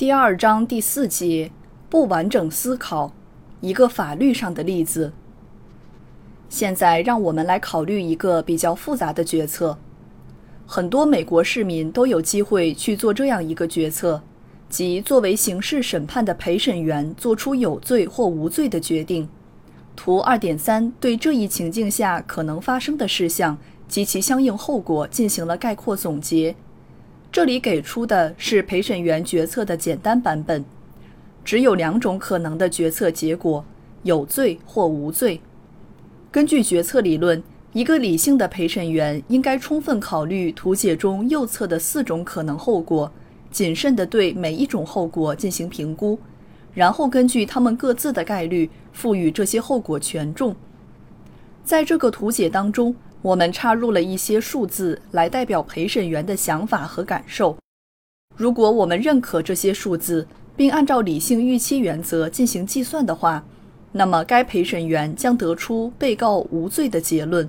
第二章第四节，不完整思考，一个法律上的例子。现在让我们来考虑一个比较复杂的决策。很多美国市民都有机会去做这样一个决策，即作为刑事审判的陪审员做出有罪或无罪的决定。图二点三对这一情境下可能发生的事项及其相应后果进行了概括总结。这里给出的是陪审员决策的简单版本，只有两种可能的决策结果：有罪或无罪。根据决策理论，一个理性的陪审员应该充分考虑图解中右侧的四种可能后果，谨慎地对每一种后果进行评估，然后根据他们各自的概率赋予这些后果权重。在这个图解当中。我们插入了一些数字来代表陪审员的想法和感受。如果我们认可这些数字，并按照理性预期原则进行计算的话，那么该陪审员将得出被告无罪的结论。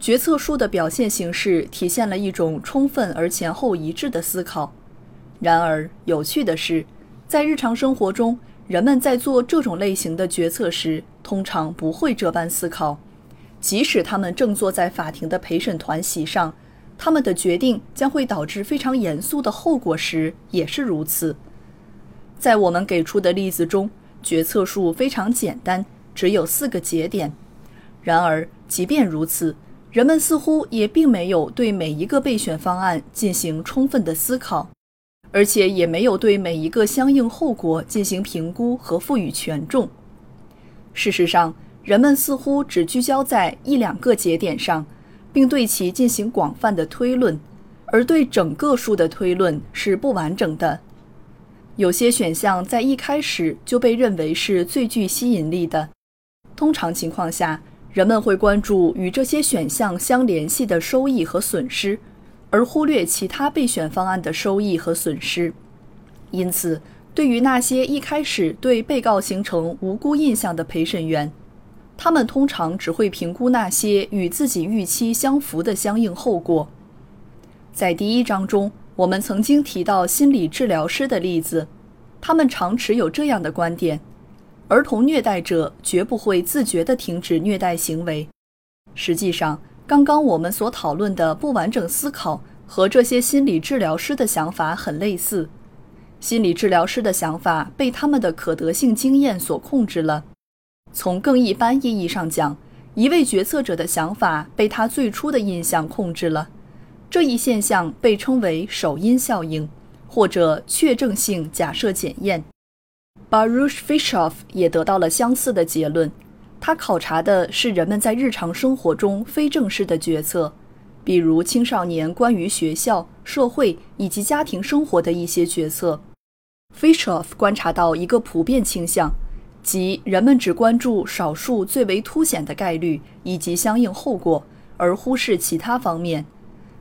决策树的表现形式体现了一种充分而前后一致的思考。然而，有趣的是，在日常生活中，人们在做这种类型的决策时，通常不会这般思考。即使他们正坐在法庭的陪审团席上，他们的决定将会导致非常严肃的后果时，也是如此。在我们给出的例子中，决策树非常简单，只有四个节点。然而，即便如此，人们似乎也并没有对每一个备选方案进行充分的思考，而且也没有对每一个相应后果进行评估和赋予权重。事实上，人们似乎只聚焦在一两个节点上，并对其进行广泛的推论，而对整个数的推论是不完整的。有些选项在一开始就被认为是最具吸引力的。通常情况下，人们会关注与这些选项相联系的收益和损失，而忽略其他备选方案的收益和损失。因此，对于那些一开始对被告形成无辜印象的陪审员，他们通常只会评估那些与自己预期相符的相应后果。在第一章中，我们曾经提到心理治疗师的例子，他们常持有这样的观点：儿童虐待者绝不会自觉地停止虐待行为。实际上，刚刚我们所讨论的不完整思考和这些心理治疗师的想法很类似。心理治疗师的想法被他们的可得性经验所控制了。从更一般意义上讲，一位决策者的想法被他最初的印象控制了。这一现象被称为首因效应，或者确证性假设检验。Baruch Fischoff 也得到了相似的结论。他考察的是人们在日常生活中非正式的决策，比如青少年关于学校、社会以及家庭生活的一些决策。Fischoff 观察到一个普遍倾向。即人们只关注少数最为凸显的概率以及相应后果，而忽视其他方面，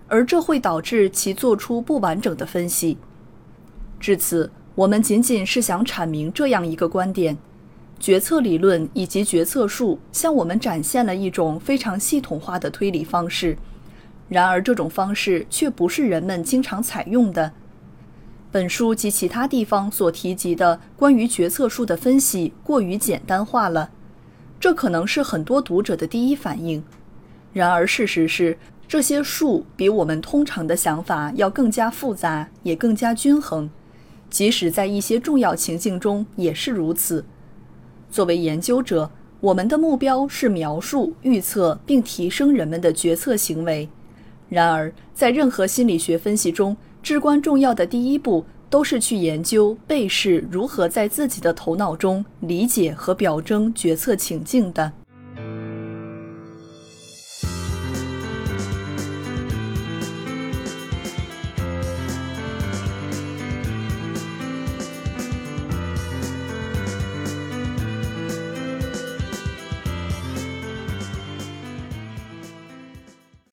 而这会导致其做出不完整的分析。至此，我们仅仅是想阐明这样一个观点：决策理论以及决策树向我们展现了一种非常系统化的推理方式，然而这种方式却不是人们经常采用的。本书及其他地方所提及的关于决策树的分析过于简单化了，这可能是很多读者的第一反应。然而，事实是这些树比我们通常的想法要更加复杂，也更加均衡，即使在一些重要情境中也是如此。作为研究者，我们的目标是描述、预测并提升人们的决策行为。然而，在任何心理学分析中，至关重要的第一步都是去研究被试如何在自己的头脑中理解和表征决策情境的。